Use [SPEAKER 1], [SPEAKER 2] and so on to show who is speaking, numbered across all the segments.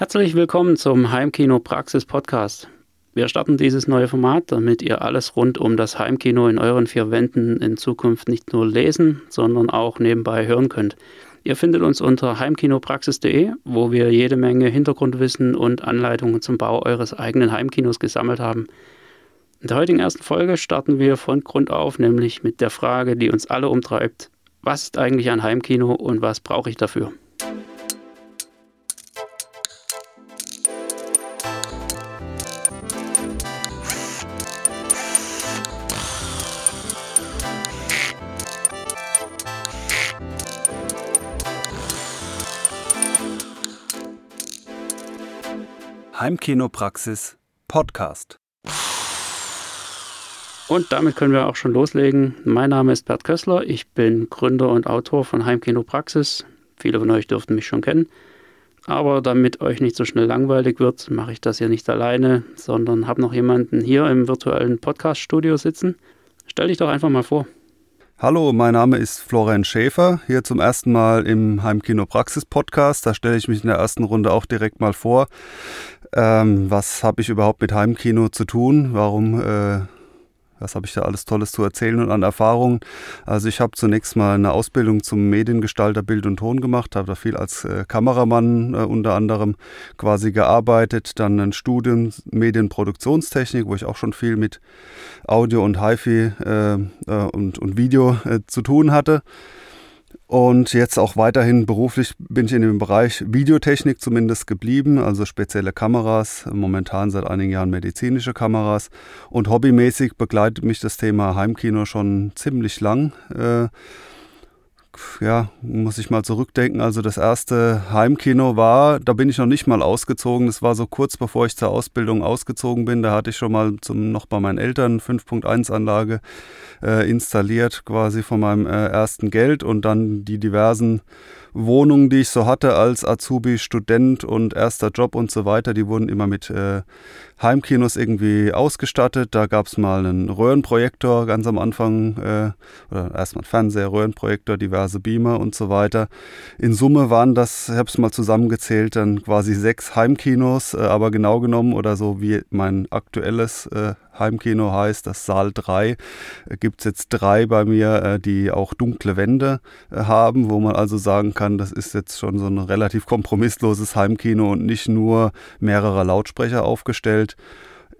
[SPEAKER 1] Herzlich willkommen zum Heimkino Praxis Podcast. Wir starten dieses neue Format, damit ihr alles rund um das Heimkino in euren vier Wänden in Zukunft nicht nur lesen, sondern auch nebenbei hören könnt. Ihr findet uns unter heimkinopraxis.de, wo wir jede Menge Hintergrundwissen und Anleitungen zum Bau eures eigenen Heimkinos gesammelt haben. In der heutigen ersten Folge starten wir von Grund auf, nämlich mit der Frage, die uns alle umtreibt. Was ist eigentlich ein Heimkino und was brauche ich dafür?
[SPEAKER 2] Heimkinopraxis Podcast.
[SPEAKER 1] Und damit können wir auch schon loslegen. Mein Name ist Bert Kössler. Ich bin Gründer und Autor von Heimkinopraxis. Viele von euch dürften mich schon kennen. Aber damit euch nicht so schnell langweilig wird, mache ich das hier nicht alleine, sondern habe noch jemanden hier im virtuellen Podcast-Studio sitzen. Stell dich doch einfach mal vor.
[SPEAKER 2] Hallo, mein Name ist Florian Schäfer, hier zum ersten Mal im Heimkino Praxis Podcast. Da stelle ich mich in der ersten Runde auch direkt mal vor. Ähm, was habe ich überhaupt mit Heimkino zu tun? Warum, äh, was habe ich da alles Tolles zu erzählen und an Erfahrungen? Also ich habe zunächst mal eine Ausbildung zum Mediengestalter Bild und Ton gemacht, habe da viel als äh, Kameramann äh, unter anderem quasi gearbeitet, dann ein Studium Medienproduktionstechnik, wo ich auch schon viel mit Audio und HiFi äh, äh, und, und Video äh, zu tun hatte. Und jetzt auch weiterhin beruflich bin ich in dem Bereich Videotechnik zumindest geblieben, also spezielle Kameras, momentan seit einigen Jahren medizinische Kameras. Und hobbymäßig begleitet mich das Thema Heimkino schon ziemlich lang. Äh, ja, muss ich mal zurückdenken. Also das erste Heimkino war, da bin ich noch nicht mal ausgezogen. Das war so kurz bevor ich zur Ausbildung ausgezogen bin. Da hatte ich schon mal zum, noch bei meinen Eltern 5.1 Anlage äh, installiert, quasi von meinem äh, ersten Geld und dann die diversen Wohnungen, die ich so hatte als Azubi, Student und erster Job und so weiter, die wurden immer mit äh, Heimkinos irgendwie ausgestattet. Da gab es mal einen Röhrenprojektor ganz am Anfang, äh, oder erstmal Fernseher, Röhrenprojektor, diverse Beamer und so weiter. In Summe waren das, ich habe es mal zusammengezählt, dann quasi sechs Heimkinos, äh, aber genau genommen oder so wie mein aktuelles äh, Heimkino heißt, das Saal 3, äh, gibt es jetzt drei bei mir, äh, die auch dunkle Wände äh, haben, wo man also sagen kann, das ist jetzt schon so ein relativ kompromissloses Heimkino und nicht nur mehrere Lautsprecher aufgestellt.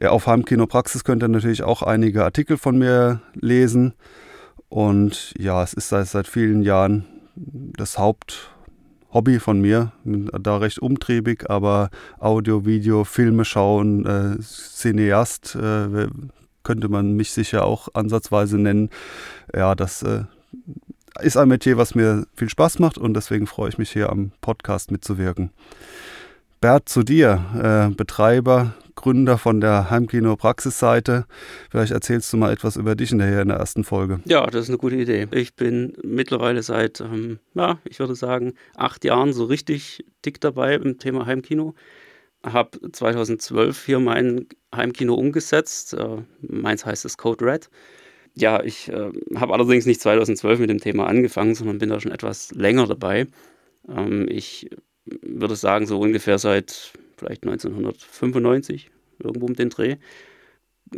[SPEAKER 2] Ja, auf Heimkino Praxis könnt ihr natürlich auch einige Artikel von mir lesen. Und ja, es ist seit, seit vielen Jahren das Haupt, Hobby von mir, bin da recht umtriebig, aber Audio, Video, Filme schauen, äh, Cineast äh, könnte man mich sicher auch ansatzweise nennen. Ja, das äh, ist ein Metier, was mir viel Spaß macht und deswegen freue ich mich hier am Podcast mitzuwirken. Bert, zu dir, äh, Betreiber Gründer von der Heimkino Praxisseite. Vielleicht erzählst du mal etwas über dich in der, in der ersten Folge.
[SPEAKER 1] Ja, das ist eine gute Idee. Ich bin mittlerweile seit, ähm, ja, ich würde sagen, acht Jahren so richtig dick dabei im Thema Heimkino. Habe 2012 hier mein Heimkino umgesetzt. Äh, meins heißt es Code Red. Ja, ich äh, habe allerdings nicht 2012 mit dem Thema angefangen, sondern bin da schon etwas länger dabei. Ähm, ich würde sagen, so ungefähr seit vielleicht 1995, irgendwo um den Dreh.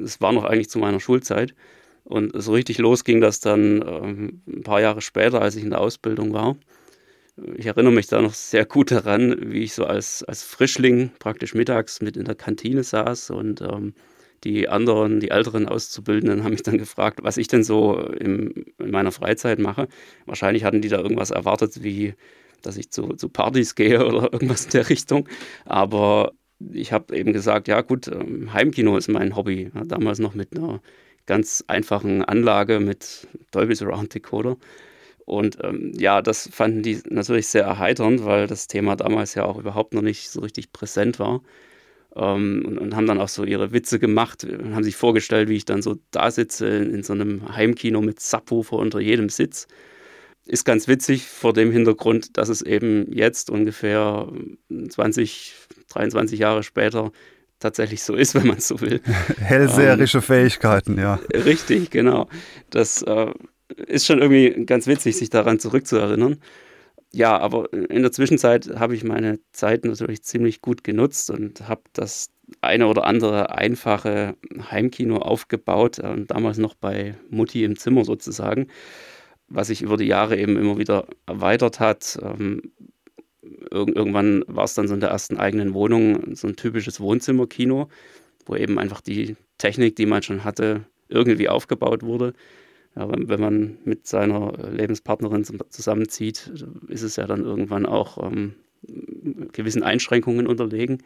[SPEAKER 1] Es war noch eigentlich zu meiner Schulzeit. Und so richtig los ging das dann ähm, ein paar Jahre später, als ich in der Ausbildung war. Ich erinnere mich da noch sehr gut daran, wie ich so als, als Frischling praktisch mittags mit in der Kantine saß und ähm, die anderen, die älteren Auszubildenden haben mich dann gefragt, was ich denn so im, in meiner Freizeit mache. Wahrscheinlich hatten die da irgendwas erwartet wie dass ich zu, zu Partys gehe oder irgendwas in der Richtung. Aber ich habe eben gesagt, ja gut, ähm, Heimkino ist mein Hobby. Damals noch mit einer ganz einfachen Anlage mit Dolby Surround Decoder. Und ähm, ja, das fanden die natürlich sehr erheiternd, weil das Thema damals ja auch überhaupt noch nicht so richtig präsent war. Ähm, und, und, haben dann auch so ihre Witze gemacht, und haben sich vorgestellt, wie ich dann so da sitze in, in so einem Heimkino mit Subwoofer unter jedem Sitz ist ganz witzig vor dem Hintergrund, dass es eben jetzt ungefähr 20, 23 Jahre später tatsächlich so ist, wenn man es so will.
[SPEAKER 2] Hellseherische ähm, Fähigkeiten, ja.
[SPEAKER 1] Richtig, genau. Das äh, ist schon irgendwie ganz witzig, sich daran zurückzuerinnern. ja, aber in der Zwischenzeit habe ich meine Zeit natürlich ziemlich gut genutzt und habe das eine oder andere einfache Heimkino aufgebaut, äh, damals noch bei Mutti im Zimmer sozusagen, was sich über die Jahre eben immer wieder erweitert hat. Ähm, irgendwann war es dann so in der ersten eigenen Wohnung so ein typisches Wohnzimmerkino, wo eben einfach die Technik, die man schon hatte, irgendwie aufgebaut wurde. Ja, wenn, wenn, man mit seiner Lebenspartnerin zusammenzieht, ist es ja dann irgendwann auch ähm, gewissen Einschränkungen unterlegen.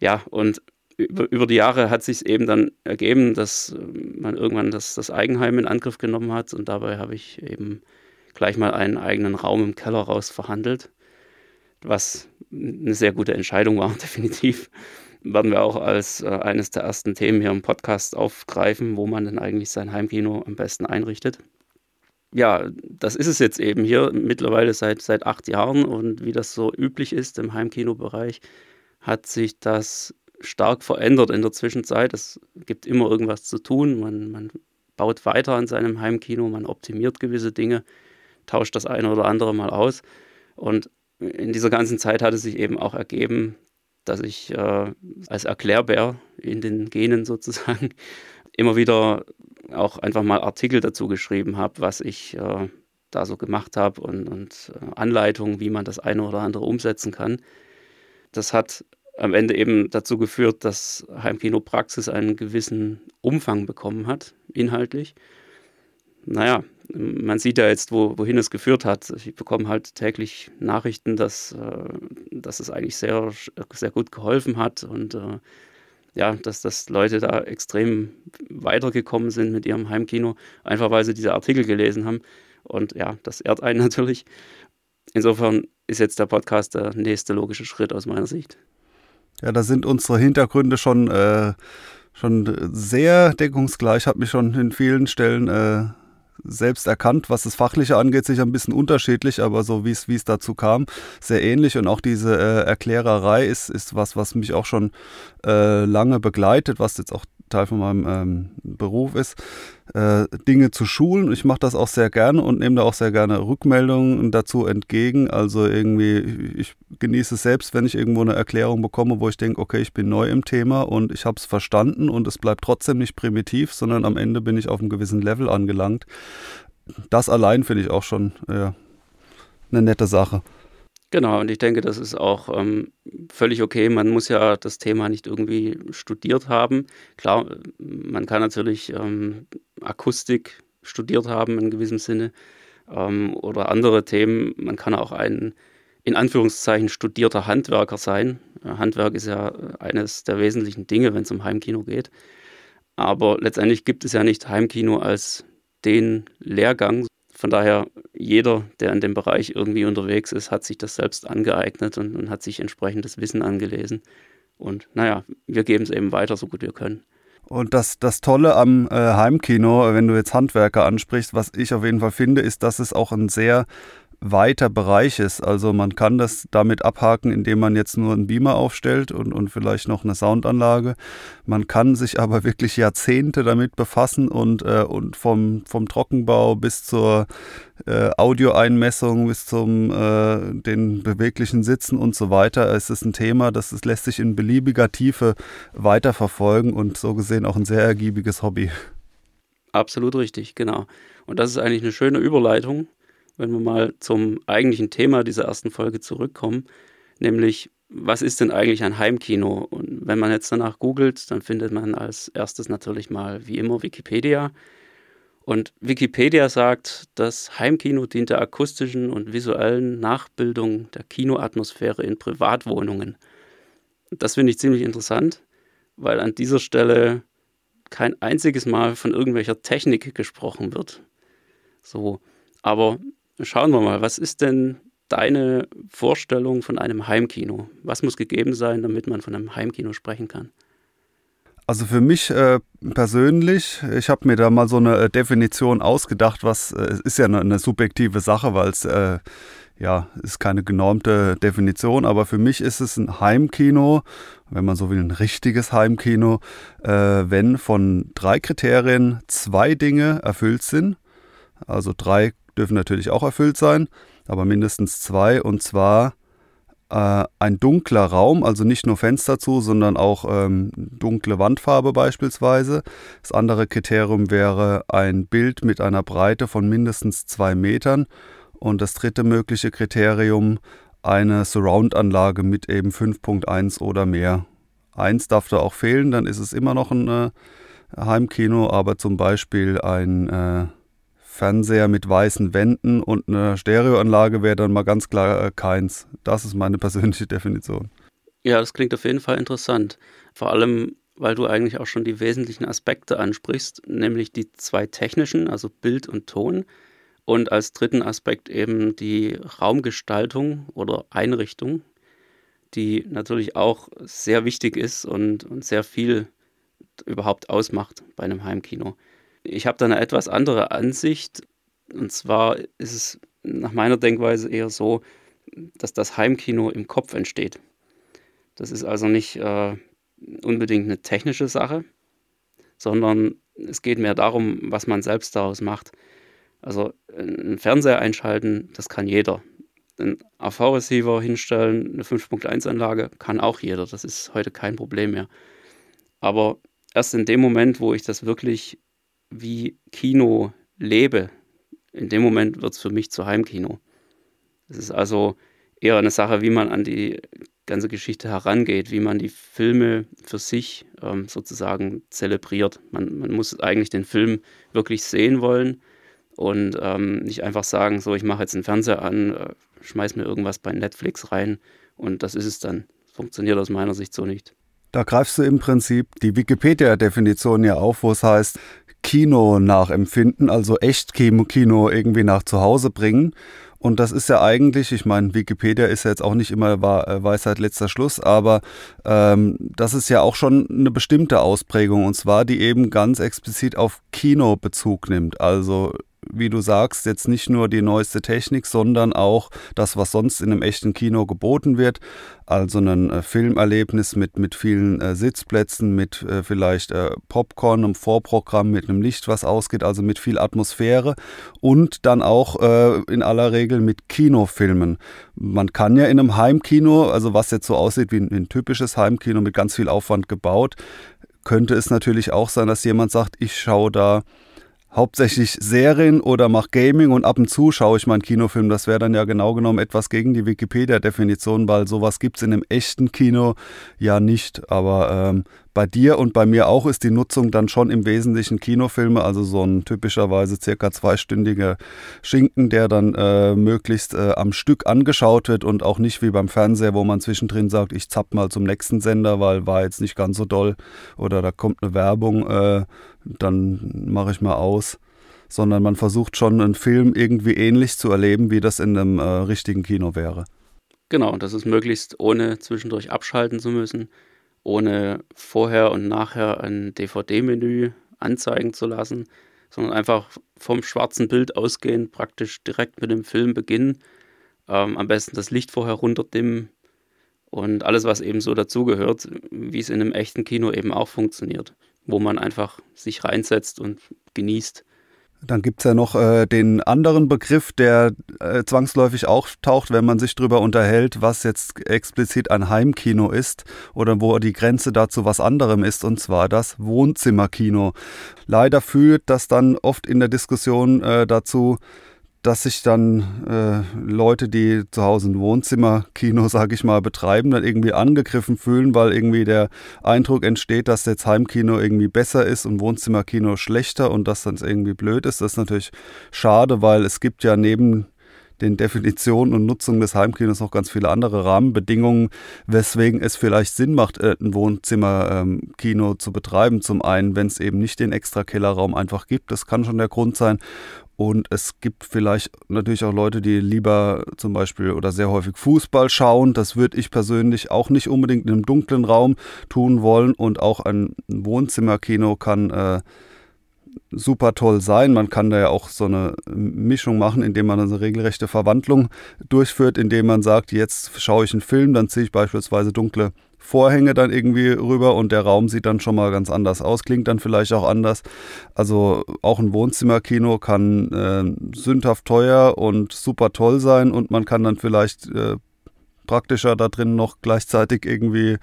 [SPEAKER 1] Ja, und über, über die Jahre hat sich eben dann ergeben, dass man irgendwann das, das Eigenheim in Angriff genommen hat und dabei habe ich eben gleich mal einen eigenen Raum im Keller raus verhandelt, was eine sehr gute Entscheidung war, definitiv werden wir auch als äh, eines der ersten Themen hier im Podcast aufgreifen, wo man denn eigentlich sein Heimkino am besten einrichtet. Ja, das ist es jetzt eben hier mittlerweile seit, seit acht Jahren und wie das so üblich ist im Heimkinobereich, hat sich das stark verändert in der Zwischenzeit. Es gibt immer irgendwas zu tun. Man, man baut weiter an seinem Heimkino, man optimiert gewisse Dinge, tauscht das eine oder andere mal aus. Und in dieser ganzen Zeit hat es sich eben auch ergeben, dass ich äh, als Erklärbär in den Genen sozusagen immer wieder auch einfach mal Artikel dazu geschrieben habe, was ich äh, da so gemacht habe und, und äh, Anleitungen, wie man das eine oder andere umsetzen kann. Das hat am Ende eben dazu geführt, dass Heimkinopraxis einen gewissen Umfang bekommen hat, inhaltlich. Naja, man sieht ja jetzt, wo, wohin es geführt hat. Ich bekomme halt täglich Nachrichten, dass, äh, dass es eigentlich sehr, sehr gut geholfen hat und äh, ja, dass, dass Leute da extrem weitergekommen sind mit ihrem Heimkino, einfach weil sie diese Artikel gelesen haben. Und ja, das ehrt einen natürlich. Insofern ist jetzt der Podcast der nächste logische Schritt aus meiner Sicht.
[SPEAKER 2] Ja, da sind unsere Hintergründe schon, äh, schon sehr deckungsgleich. Ich habe mich schon in vielen Stellen äh, selbst erkannt, was das Fachliche angeht, sicher ein bisschen unterschiedlich, aber so wie es wie es dazu kam, sehr ähnlich. Und auch diese äh, Erklärerei ist, ist was, was mich auch schon äh, lange begleitet, was jetzt auch Teil von meinem ähm, Beruf ist, äh, Dinge zu schulen. Ich mache das auch sehr gerne und nehme da auch sehr gerne Rückmeldungen dazu entgegen. Also irgendwie, ich genieße es selbst, wenn ich irgendwo eine Erklärung bekomme, wo ich denke, okay, ich bin neu im Thema und ich habe es verstanden und es bleibt trotzdem nicht primitiv, sondern am Ende bin ich auf einem gewissen Level angelangt. Das allein finde ich auch schon ja, eine nette Sache.
[SPEAKER 1] Genau, und ich denke, das ist auch ähm, völlig okay. Man muss ja das Thema nicht irgendwie studiert haben. Klar, man kann natürlich ähm, Akustik studiert haben in gewissem Sinne ähm, oder andere Themen. Man kann auch ein in Anführungszeichen studierter Handwerker sein. Handwerk ist ja eines der wesentlichen Dinge, wenn es um Heimkino geht. Aber letztendlich gibt es ja nicht Heimkino als den Lehrgang, von daher, jeder, der in dem Bereich irgendwie unterwegs ist, hat sich das selbst angeeignet und, und hat sich entsprechendes Wissen angelesen. Und naja, wir geben es eben weiter, so gut wir können.
[SPEAKER 2] Und das, das Tolle am äh, Heimkino, wenn du jetzt Handwerker ansprichst, was ich auf jeden Fall finde, ist, dass es auch ein sehr weiter Bereich ist. Also man kann das damit abhaken, indem man jetzt nur einen Beamer aufstellt und, und vielleicht noch eine Soundanlage. Man kann sich aber wirklich Jahrzehnte damit befassen und, äh, und vom, vom Trockenbau bis zur äh, Audioeinmessung bis zum äh, den beweglichen Sitzen und so weiter. Es ist ein Thema, das es lässt sich in beliebiger Tiefe weiterverfolgen und so gesehen auch ein sehr ergiebiges Hobby.
[SPEAKER 1] Absolut richtig, genau. Und das ist eigentlich eine schöne Überleitung wenn wir mal zum eigentlichen Thema dieser ersten Folge zurückkommen, nämlich was ist denn eigentlich ein Heimkino? Und wenn man jetzt danach googelt, dann findet man als erstes natürlich mal wie immer Wikipedia. Und Wikipedia sagt, das Heimkino dient der akustischen und visuellen Nachbildung der Kinoatmosphäre in Privatwohnungen. Das finde ich ziemlich interessant, weil an dieser Stelle kein einziges Mal von irgendwelcher Technik gesprochen wird. So, aber Schauen wir mal, was ist denn deine Vorstellung von einem Heimkino? Was muss gegeben sein, damit man von einem Heimkino sprechen kann?
[SPEAKER 2] Also für mich äh, persönlich, ich habe mir da mal so eine äh, Definition ausgedacht, was äh, ist ja eine, eine subjektive Sache, weil es äh, ja ist keine genormte Definition, aber für mich ist es ein Heimkino, wenn man so will, ein richtiges Heimkino, äh, wenn von drei Kriterien zwei Dinge erfüllt sind. Also drei dürfen natürlich auch erfüllt sein. aber mindestens zwei. Und zwar äh, ein dunkler Raum, also nicht nur Fenster zu, sondern auch ähm, dunkle Wandfarbe beispielsweise. Das andere Kriterium wäre ein Bild mit einer Breite von mindestens zwei Metern. Und das dritte mögliche Kriterium eine Surround-Anlage mit eben 5.1 oder mehr. Eins darf da auch fehlen, dann ist es immer noch ein äh, Heimkino, aber zum Beispiel ein äh, Fernseher mit weißen Wänden und eine Stereoanlage wäre dann mal ganz klar äh, keins. Das ist meine persönliche Definition.
[SPEAKER 1] Ja, das klingt auf jeden Fall interessant. Vor allem, weil du eigentlich auch schon die wesentlichen Aspekte ansprichst, nämlich die zwei technischen, also Bild und Ton. Und als dritten Aspekt eben die Raumgestaltung oder Einrichtung, die natürlich auch sehr wichtig ist und, und sehr viel überhaupt ausmacht bei einem Heimkino. Ich habe da eine etwas andere Ansicht. Und zwar ist es nach meiner Denkweise eher so, dass das Heimkino im Kopf entsteht. Das ist also nicht äh, unbedingt eine technische Sache, sondern es geht mehr darum, was man selbst daraus macht. Also einen Fernseher einschalten, das kann jeder. Einen AV-Receiver hinstellen, eine 5.1-Anlage kann auch jeder. Das ist heute kein Problem mehr. Aber erst in dem Moment, wo ich das wirklich wie Kino lebe, in dem Moment wird es für mich zu Heimkino. Es ist also eher eine Sache, wie man an die ganze Geschichte herangeht, wie man die Filme für sich ähm, sozusagen zelebriert. Man, man, muss eigentlich den Film wirklich sehen wollen und ähm, nicht einfach sagen, so, ich mache jetzt einen Fernseher an, äh, schmeiß mir irgendwas bei Netflix rein und das ist es dann. Funktioniert aus meiner Sicht so nicht.
[SPEAKER 2] Da greifst du im Prinzip die Wikipedia-Definition ja auf, wo es heißt, Kino nachempfinden, also echt Kino irgendwie nach zu Hause bringen. Und das ist ja eigentlich, ich meine, Wikipedia ist ja jetzt auch nicht immer äh, Weisheit letzter Schluss, aber ähm, das ist ja auch schon eine bestimmte Ausprägung und zwar die eben ganz explizit auf Kino Bezug nimmt. Also wie du sagst, jetzt nicht nur die neueste Technik, sondern auch das, was sonst in einem echten Kino geboten wird. Also ein äh, Filmerlebnis mit, mit vielen äh, Sitzplätzen, mit äh, vielleicht äh, Popcorn, einem Vorprogramm, mit einem Licht, was ausgeht, also mit viel Atmosphäre und dann auch äh, in aller Regel mit Kinofilmen. Man kann ja in einem Heimkino, also was jetzt so aussieht wie ein, wie ein typisches Heimkino mit ganz viel Aufwand gebaut, könnte es natürlich auch sein, dass jemand sagt, ich schaue da hauptsächlich Serien oder mache Gaming und ab und zu schaue ich mal einen Kinofilm. Das wäre dann ja genau genommen etwas gegen die Wikipedia-Definition, weil sowas gibt es in einem echten Kino ja nicht. Aber ähm, bei dir und bei mir auch ist die Nutzung dann schon im Wesentlichen Kinofilme, also so ein typischerweise circa zweistündiger Schinken, der dann äh, möglichst äh, am Stück angeschaut wird und auch nicht wie beim Fernseher, wo man zwischendrin sagt, ich zapp mal zum nächsten Sender, weil war jetzt nicht ganz so doll oder da kommt eine Werbung, äh, dann mache ich mal aus sondern man versucht schon einen Film irgendwie ähnlich zu erleben, wie das in einem äh, richtigen Kino wäre.
[SPEAKER 1] Genau, und das ist möglichst ohne zwischendurch abschalten zu müssen ohne vorher und nachher ein DVD-Menü anzeigen zu lassen, sondern einfach vom schwarzen Bild ausgehend praktisch direkt mit dem Film beginnen. Ähm, am besten das Licht vorher runterdimmen und alles, was eben so dazugehört, wie es in einem echten Kino eben auch funktioniert, wo man einfach sich reinsetzt und genießt.
[SPEAKER 2] Dann gibt es ja noch äh, den anderen Begriff, der äh, zwangsläufig auch taucht, wenn man sich darüber unterhält, was jetzt explizit ein Heimkino ist oder wo die Grenze dazu was anderem ist, und zwar das Wohnzimmerkino. Leider führt das dann oft in der Diskussion äh, dazu, dass sich dann äh, Leute, die zu Hause ein Wohnzimmerkino, sage ich mal, betreiben, dann irgendwie angegriffen fühlen, weil irgendwie der Eindruck entsteht, dass jetzt Heimkino irgendwie besser ist und Wohnzimmerkino schlechter und das dann irgendwie blöd ist. Das ist natürlich schade, weil es gibt ja neben den Definitionen und Nutzung des Heimkinos noch ganz viele andere Rahmenbedingungen, weswegen es vielleicht Sinn macht, äh, ein Wohnzimmerkino ähm, zu betreiben. Zum einen, wenn es eben nicht den extra Kellerraum einfach gibt, das kann schon der Grund sein. Und es gibt vielleicht natürlich auch Leute, die lieber zum Beispiel oder sehr häufig Fußball schauen. Das würde ich persönlich auch nicht unbedingt in einem dunklen Raum tun wollen. Und auch ein Wohnzimmerkino kann äh, super toll sein. Man kann da ja auch so eine Mischung machen, indem man eine regelrechte Verwandlung durchführt, indem man sagt, jetzt schaue ich einen Film, dann ziehe ich beispielsweise dunkle Vorhänge dann irgendwie rüber und der Raum sieht dann schon mal ganz anders aus, klingt dann vielleicht auch anders. Also auch ein Wohnzimmerkino kann äh, sündhaft teuer und super toll sein und man kann dann vielleicht äh, praktischer da drin noch gleichzeitig irgendwie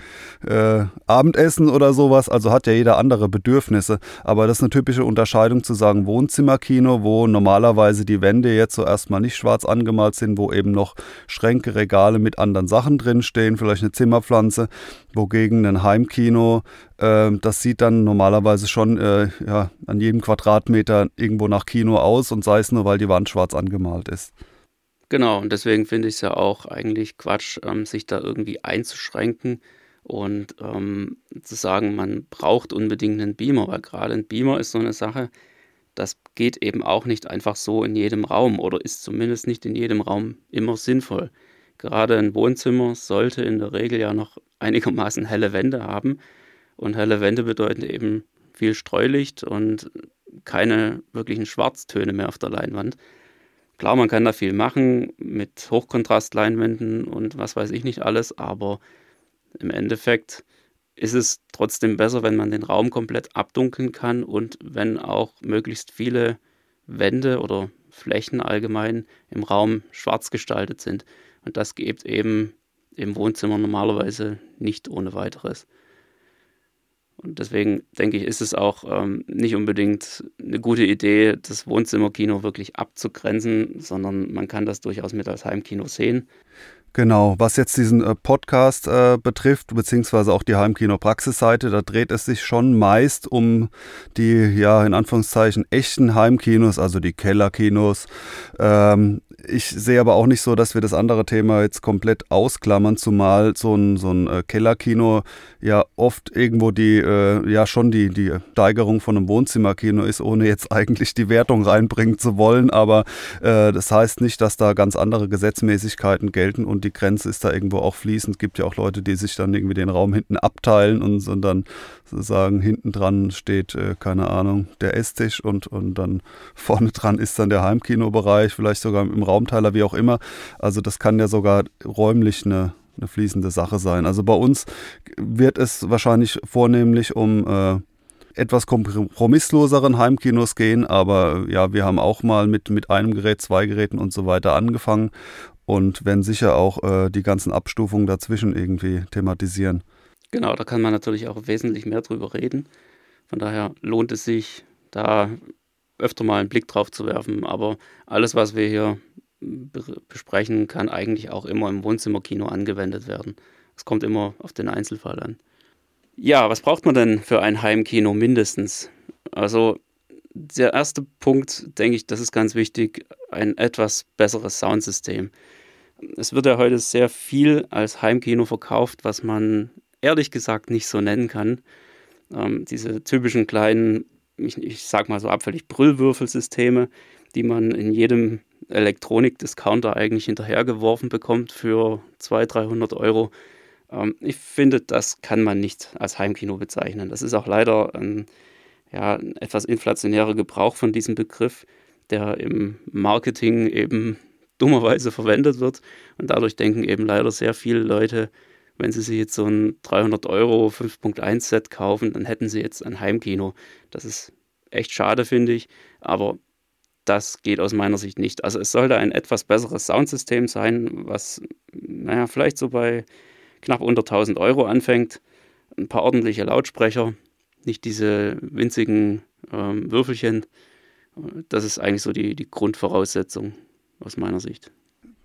[SPEAKER 2] äh, Abendessen oder sowas. Also hat ja jeder andere Bedürfnisse. Aber das ist eine typische Unterscheidung zu sagen Wohnzimmerkino, wo normalerweise die Wände jetzt so erstmal nicht schwarz angemalt sind, wo eben noch Schränke, Regale mit anderen Sachen drin stehen, vielleicht eine Zimmerpflanze. Wogegen ein Heimkino, äh, das sieht dann normalerweise schon äh, ja, an jedem Quadratmeter irgendwo nach Kino aus und sei es nur, weil die Wand schwarz angemalt ist.
[SPEAKER 1] Genau, und deswegen finde ich es ja auch eigentlich Quatsch, ähm, sich da irgendwie einzuschränken und ähm, zu sagen, man braucht unbedingt einen Beamer, weil gerade ein Beamer ist so eine Sache, das geht eben auch nicht einfach so in jedem Raum oder ist zumindest nicht in jedem Raum immer sinnvoll. Gerade ein Wohnzimmer sollte in der Regel ja noch einigermaßen helle Wände haben und helle Wände bedeuten eben viel Streulicht und keine wirklichen Schwarztöne mehr auf der Leinwand. Klar, man kann da viel machen mit Hochkontrastleinwänden und was weiß ich nicht alles, aber im Endeffekt ist es trotzdem besser, wenn man den Raum komplett abdunkeln kann und wenn auch möglichst viele Wände oder Flächen allgemein im Raum schwarz gestaltet sind. Und das geht eben im Wohnzimmer normalerweise nicht ohne weiteres. Und deswegen denke ich, ist es auch ähm, nicht unbedingt eine gute Idee, das Wohnzimmerkino wirklich abzugrenzen, sondern man kann das durchaus mit als Heimkino sehen.
[SPEAKER 2] Genau, was jetzt diesen äh, Podcast äh, betrifft, beziehungsweise auch die Heimkino-Praxisseite, da dreht es sich schon meist um die, ja, in Anführungszeichen echten Heimkinos, also die Kellerkinos. Ähm, ich sehe aber auch nicht so, dass wir das andere Thema jetzt komplett ausklammern, zumal so ein, so ein äh, Kellerkino ja oft irgendwo die, äh, ja schon die, die Steigerung von einem Wohnzimmerkino ist, ohne jetzt eigentlich die Wertung reinbringen zu wollen. Aber äh, das heißt nicht, dass da ganz andere Gesetzmäßigkeiten gelten und die Grenze ist da irgendwo auch fließend. Es gibt ja auch Leute, die sich dann irgendwie den Raum hinten abteilen und, und dann sozusagen hinten dran steht, äh, keine Ahnung, der Esstisch und, und dann vorne dran ist dann der Heimkinobereich, vielleicht sogar im Raumteiler, wie auch immer. Also das kann ja sogar räumlich eine, eine fließende Sache sein. Also bei uns wird es wahrscheinlich vornehmlich um äh, etwas kompromissloseren Heimkinos gehen, aber ja, wir haben auch mal mit, mit einem Gerät, zwei Geräten und so weiter angefangen und werden sicher auch äh, die ganzen Abstufungen dazwischen irgendwie thematisieren.
[SPEAKER 1] Genau, da kann man natürlich auch wesentlich mehr drüber reden. Von daher lohnt es sich, da öfter mal einen Blick drauf zu werfen. Aber alles, was wir hier besprechen, kann eigentlich auch immer im Wohnzimmerkino angewendet werden. Es kommt immer auf den Einzelfall an. Ja, was braucht man denn für ein Heimkino mindestens? Also der erste Punkt, denke ich, das ist ganz wichtig, ein etwas besseres Soundsystem. Es wird ja heute sehr viel als Heimkino verkauft, was man ehrlich gesagt nicht so nennen kann. Ähm, diese typischen kleinen, ich, ich sag mal so abfällig Brüllwürfelsysteme, die man in jedem Elektronik-Discounter eigentlich hinterhergeworfen bekommt für 200, 300 Euro. Ähm, ich finde, das kann man nicht als Heimkino bezeichnen. Das ist auch leider ein, ja, ein etwas inflationärer Gebrauch von diesem Begriff, der im Marketing eben dummerweise verwendet wird. Und dadurch denken eben leider sehr viele Leute, wenn sie sich jetzt so ein 300 Euro 5.1 Set kaufen, dann hätten sie jetzt ein Heimkino. Das ist echt schade, finde ich. Aber das geht aus meiner Sicht nicht. Also es sollte ein etwas besseres Soundsystem sein, was, naja, vielleicht so bei knapp unter 1000 Euro anfängt. Ein paar ordentliche Lautsprecher, nicht diese winzigen ähm, Würfelchen. Das ist eigentlich so die, die Grundvoraussetzung aus meiner Sicht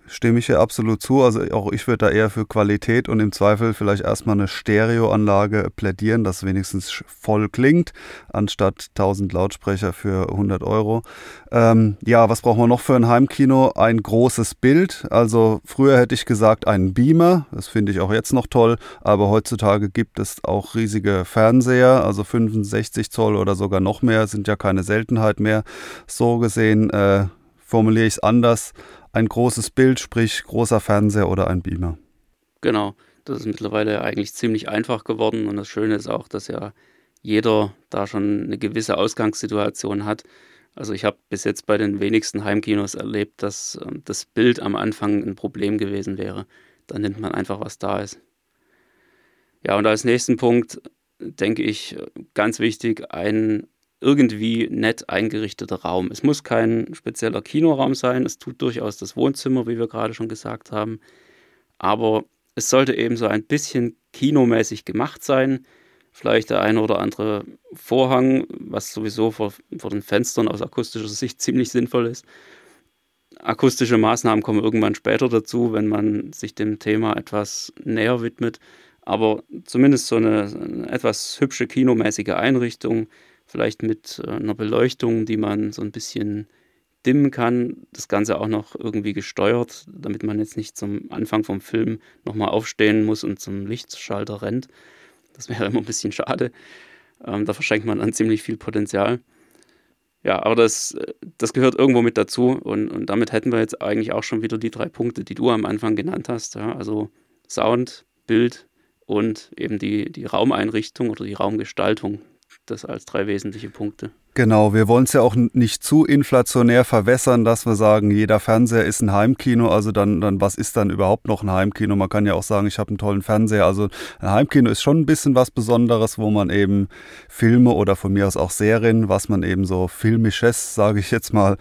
[SPEAKER 2] stimme ich hier absolut zu. Also auch ich würde da eher für Qualität und im Zweifel vielleicht erstmal eine Stereoanlage plädieren, das wenigstens voll klingt, anstatt 1000 Lautsprecher für 100 Euro. Ähm, ja, was brauchen wir noch für ein Heimkino? Ein großes Bild. Also früher hätte ich gesagt einen Beamer, das finde ich auch jetzt noch toll, aber heutzutage gibt es auch riesige Fernseher, also 65 Zoll oder sogar noch mehr, sind ja keine Seltenheit mehr. So gesehen äh, formuliere ich es anders ein großes Bild, sprich großer Fernseher oder ein Beamer.
[SPEAKER 1] Genau, das ist mittlerweile eigentlich ziemlich einfach geworden und das Schöne ist auch, dass ja jeder da schon eine gewisse Ausgangssituation hat. Also ich habe bis jetzt bei den wenigsten Heimkinos erlebt, dass äh, das Bild am Anfang ein Problem gewesen wäre. Da nimmt man einfach, was da ist. Ja, und als nächsten Punkt denke ich ganz wichtig, ein irgendwie nett eingerichteter Raum. Es muss kein spezieller Kinoraum sein, es tut durchaus das Wohnzimmer, wie wir gerade schon gesagt haben, aber es sollte eben so ein bisschen kinomäßig gemacht sein. Vielleicht der eine oder andere Vorhang, was sowieso vor, vor den Fenstern aus akustischer Sicht ziemlich sinnvoll ist. Akustische Maßnahmen kommen irgendwann später dazu, wenn man sich dem Thema etwas näher widmet. Aber zumindest so eine, eine etwas hübsche kinomäßige Einrichtung, vielleicht mit äh, einer Beleuchtung, die man so ein bisschen dimmen kann. Das Ganze auch noch irgendwie gesteuert, damit man jetzt nicht zum Anfang vom Film nochmal aufstehen muss und zum Lichtschalter rennt. Das wäre immer ein bisschen schade. Ähm, da verschenkt man dann ziemlich viel Potenzial. Ja, aber das, das gehört irgendwo mit dazu und, und damit hätten wir jetzt eigentlich auch schon wieder die drei Punkte, die du am Anfang genannt hast. Ja? Also Sound, Bild und eben die, die Raumeinrichtung oder die Raumgestaltung. Das als drei wesentliche Punkte.
[SPEAKER 2] Genau, wir wollen es ja auch nicht zu inflationär verwässern, dass wir sagen, jeder Fernseher ist ein Heimkino. Also dann, dann was ist dann überhaupt noch ein Heimkino? Man kann ja auch sagen, ich habe einen tollen Fernseher. Also ein Heimkino ist schon ein bisschen was Besonderes, wo man eben Filme oder von mir aus auch Serien, was man eben so filmisches, sage ich jetzt mal,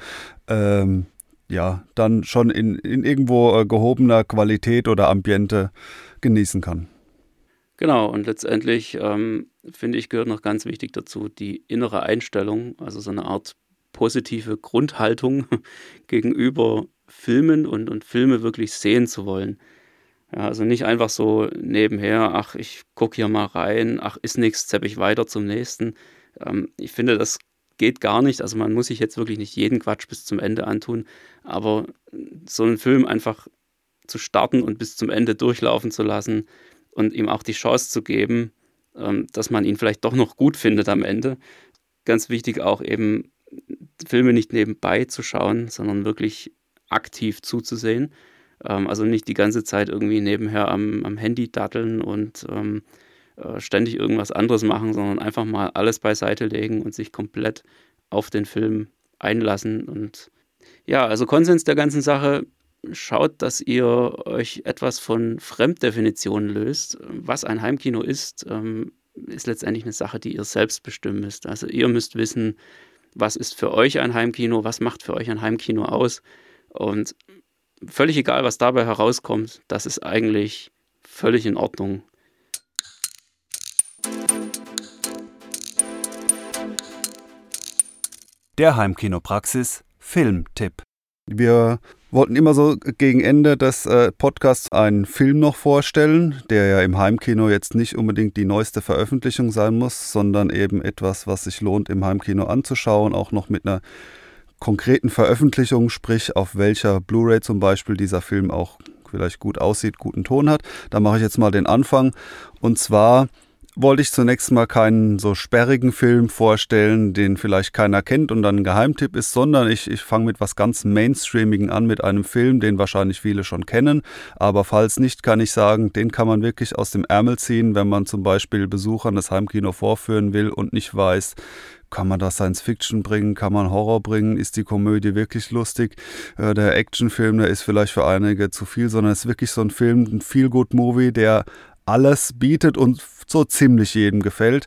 [SPEAKER 2] ähm, ja, dann schon in, in irgendwo äh, gehobener Qualität oder Ambiente genießen kann.
[SPEAKER 1] Genau, und letztendlich ähm, finde ich, gehört noch ganz wichtig dazu die innere Einstellung, also so eine Art positive Grundhaltung gegenüber Filmen und, und Filme wirklich sehen zu wollen. Ja, also nicht einfach so nebenher, ach, ich gucke hier mal rein, ach, ist nichts, zepp ich weiter zum nächsten. Ähm, ich finde, das geht gar nicht. Also man muss sich jetzt wirklich nicht jeden Quatsch bis zum Ende antun, aber so einen Film einfach zu starten und bis zum Ende durchlaufen zu lassen, und ihm auch die Chance zu geben, ähm, dass man ihn vielleicht doch noch gut findet am Ende. Ganz wichtig auch eben, Filme nicht nebenbei zu schauen, sondern wirklich aktiv zuzusehen. Ähm, also nicht die ganze Zeit irgendwie nebenher am, am Handy datteln und ähm, äh, ständig irgendwas anderes machen, sondern einfach mal alles beiseite legen und sich komplett auf den Film einlassen. Und ja, also Konsens der ganzen Sache, schaut, dass ihr euch etwas von Fremddefinitionen löst. Was ein Heimkino ist, ähm, ist letztendlich eine Sache, die ihr selbst bestimmen müsst. Also ihr müsst wissen, was ist für euch ein Heimkino, was macht für euch ein Heimkino aus. Und völlig egal, was dabei herauskommt, das ist eigentlich völlig in Ordnung.
[SPEAKER 2] Der Heimkinopraxis Filmtipp. Wir wollten immer so gegen Ende des äh, Podcasts einen Film noch vorstellen, der ja im Heimkino jetzt nicht unbedingt die neueste Veröffentlichung sein muss, sondern eben etwas, was sich lohnt im Heimkino anzuschauen, auch noch mit einer konkreten Veröffentlichung, sprich auf welcher Blu-ray zum Beispiel dieser Film auch vielleicht gut aussieht, guten Ton hat. Da mache ich jetzt mal den Anfang. Und zwar wollte ich zunächst mal keinen so sperrigen Film vorstellen, den vielleicht keiner kennt und dann ein Geheimtipp ist, sondern ich, ich fange mit was ganz Mainstreamigen an, mit einem Film, den wahrscheinlich viele schon kennen. Aber falls nicht, kann ich sagen, den kann man wirklich aus dem Ärmel ziehen, wenn man zum Beispiel Besuchern das Heimkino vorführen will und nicht weiß, kann man da Science Fiction bringen? Kann man Horror bringen? Ist die Komödie wirklich lustig? Äh, der Actionfilm, der ist vielleicht für einige zu viel, sondern es ist wirklich so ein Film, ein Feel-Good-Movie, der alles bietet und so ziemlich jedem gefällt.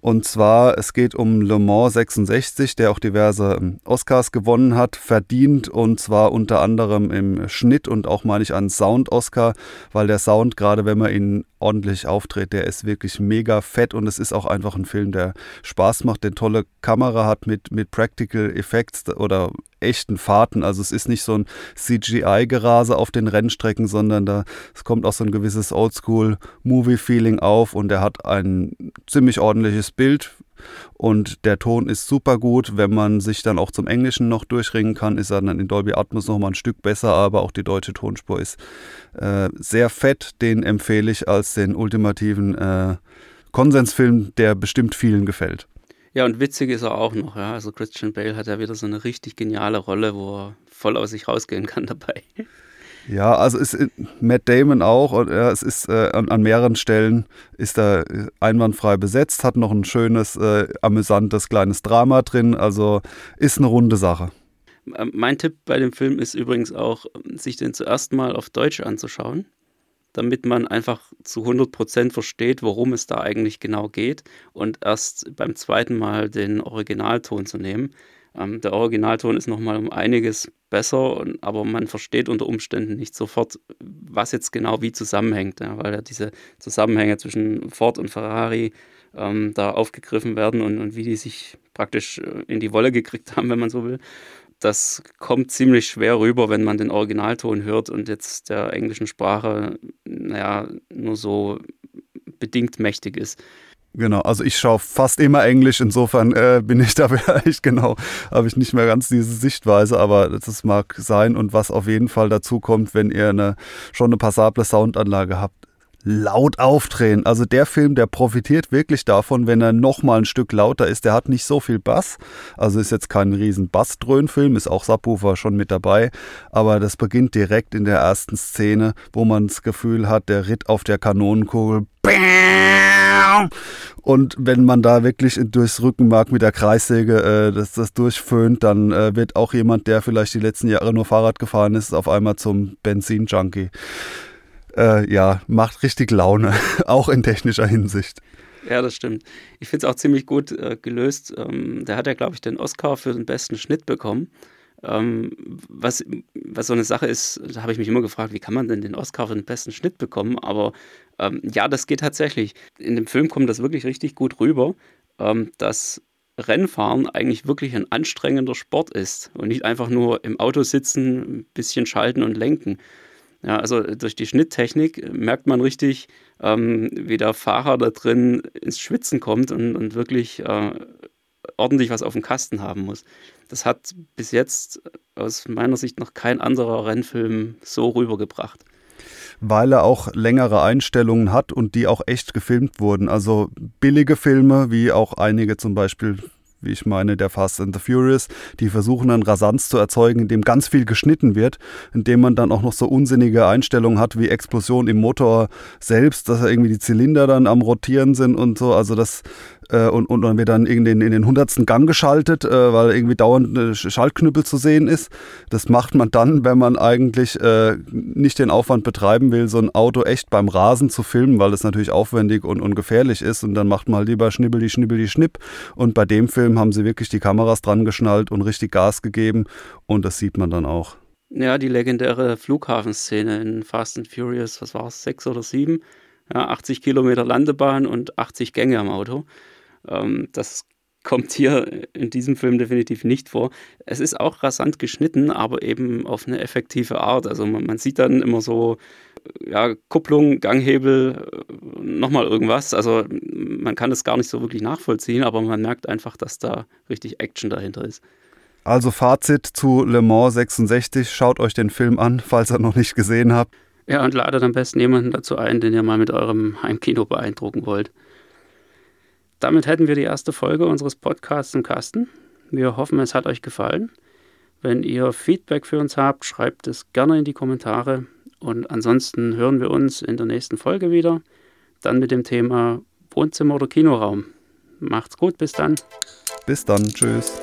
[SPEAKER 2] Und zwar, es geht um Le Mans 66, der auch diverse ähm, Oscars gewonnen hat, verdient. Und zwar unter anderem im Schnitt und auch meine ich an Sound-Oscar, weil der Sound, gerade wenn man ihn ordentlich auftritt, der ist wirklich mega fett. Und es ist auch einfach ein Film, der Spaß macht, der tolle Kamera hat mit, mit Practical Effects oder echten Fahrten. Also es ist nicht so ein CGI-Gerase auf den Rennstrecken, sondern da es kommt auch so ein gewisses Oldschool-Movie-Feeling auf und er hat ein ziemlich ordentliches Bild und der Ton ist super gut. Wenn man sich dann auch zum Englischen noch durchringen kann, ist er dann in Dolby Atmos noch mal ein Stück besser, aber auch die deutsche Tonspur ist äh, sehr fett. Den empfehle ich als den ultimativen äh, Konsensfilm, der bestimmt vielen gefällt.
[SPEAKER 1] Ja, und witzig ist er auch noch, ja. Also Christian Bale hat ja wieder so eine richtig geniale Rolle, wo er voll aus sich rausgehen kann dabei.
[SPEAKER 2] Ja, also ist Matt Damon auch und ja, es ist äh, an, an, mehreren Stellen ist er einwandfrei besetzt, hat noch ein schönes, äh, amüsantes kleines Drama drin, also ist eine runde Sache.
[SPEAKER 1] Ähm, mein Tipp bei dem Film ist übrigens auch, sich den zuerst mal auf Deutsch anzuschauen, damit man einfach zu 100% versteht, worum es da eigentlich genau geht und erst beim zweiten Mal den Originalton zu nehmen. Ähm, der Originalton ist nochmal um einiges besser, aber man versteht unter Umständen nicht sofort, was jetzt genau wie zusammenhängt, ja, weil ja diese Zusammenhänge zwischen Ford und Ferrari ähm, da aufgegriffen werden und, und wie die sich praktisch äh, in die Wolle gekriegt haben, wenn man so will das kommt ziemlich schwer rüber, wenn man den Originalton hört und jetzt der englischen Sprache, naja, nur so bedingt mächtig ist.
[SPEAKER 2] Genau, also ich schaue fast immer Englisch, insofern äh, bin ich da vielleicht genau, habe ich nicht mehr ganz diese Sichtweise, aber das mag sein und was auf jeden Fall dazu kommt, wenn ihr eine, schon eine passable Soundanlage habt, laut aufdrehen. Also der Film, der profitiert wirklich davon, wenn er nochmal ein Stück lauter ist. Der hat nicht so viel Bass, also ist jetzt kein riesen Bassdröhnfilm, ist auch Subwoofer schon mit dabei, aber das beginnt direkt in der ersten Szene, wo man das Gefühl hat, der ritt auf der Kanonenkugel. Und wenn man da wirklich durchs Rückenmark mit der Kreissäge äh, das, das durchföhnt, dann äh, wird auch jemand, der vielleicht die letzten Jahre nur Fahrrad gefahren ist, auf einmal zum Benzin-Junkie äh, ja, macht richtig Laune, auch in technischer Hinsicht.
[SPEAKER 1] Ja, das stimmt. Ich finde es auch ziemlich gut äh, gelöst. Ähm, der hat ja, glaube ich, den Oscar für den besten Schnitt bekommen. Ähm, was, was so eine Sache ist, da habe ich mich immer gefragt, wie kann man denn den Oscar für den besten Schnitt bekommen? Aber ähm, ja, das geht tatsächlich. In dem Film kommt das wirklich richtig gut rüber, ähm, dass Rennfahren eigentlich wirklich ein anstrengender Sport ist und nicht einfach nur im Auto sitzen, ein bisschen schalten und lenken. Ja, also durch die Schnitttechnik merkt man richtig, ähm, wie der Fahrer da drin ins Schwitzen kommt und, und wirklich äh, ordentlich was auf dem Kasten haben muss. Das hat bis jetzt aus meiner Sicht noch kein anderer Rennfilm so rübergebracht
[SPEAKER 2] weil er auch längere Einstellungen hat und die auch echt gefilmt wurden. Also billige Filme, wie auch einige zum Beispiel wie ich meine, der Fast and the Furious, die versuchen dann Rasanz zu erzeugen, indem ganz viel geschnitten wird, indem man dann auch noch so unsinnige Einstellungen hat wie Explosion im Motor selbst, dass irgendwie die Zylinder dann am Rotieren sind und so. Also das äh, und, und dann wird dann in den, in den hundertsten Gang geschaltet, äh, weil irgendwie dauernd eine Schaltknüppel zu sehen ist. Das macht man dann, wenn man eigentlich äh, nicht den Aufwand betreiben will, so ein Auto echt beim Rasen zu filmen, weil das natürlich aufwendig und, und gefährlich ist. Und dann macht man halt lieber Schnibbeli, Schnibbeli, Schnipp. Und bei dem Film haben sie wirklich die Kameras dran geschnallt und richtig Gas gegeben. Und das sieht man dann auch.
[SPEAKER 1] Ja, die legendäre Flughafenszene in Fast and Furious, was war es, sechs oder sieben? Ja, 80 Kilometer Landebahn und 80 Gänge am Auto. Ähm, das kommt hier in diesem Film definitiv nicht vor. Es ist auch rasant geschnitten, aber eben auf eine effektive Art. Also man, man sieht dann immer so, ja, Kupplung, Ganghebel, äh, nochmal irgendwas. Also man kann das gar nicht so wirklich nachvollziehen, aber man merkt einfach, dass da richtig Action dahinter ist.
[SPEAKER 2] Also Fazit zu Le Mans 66, schaut euch den Film an, falls ihr noch nicht gesehen habt.
[SPEAKER 1] Ja, und ladet am besten jemanden dazu ein, den ihr mal mit eurem Heimkino beeindrucken wollt. Damit hätten wir die erste Folge unseres Podcasts im Kasten. Wir hoffen, es hat euch gefallen. Wenn ihr Feedback für uns habt, schreibt es gerne in die Kommentare. Und ansonsten hören wir uns in der nächsten Folge wieder. Dann mit dem Thema Wohnzimmer oder Kinoraum. Macht's gut, bis dann.
[SPEAKER 2] Bis dann, tschüss.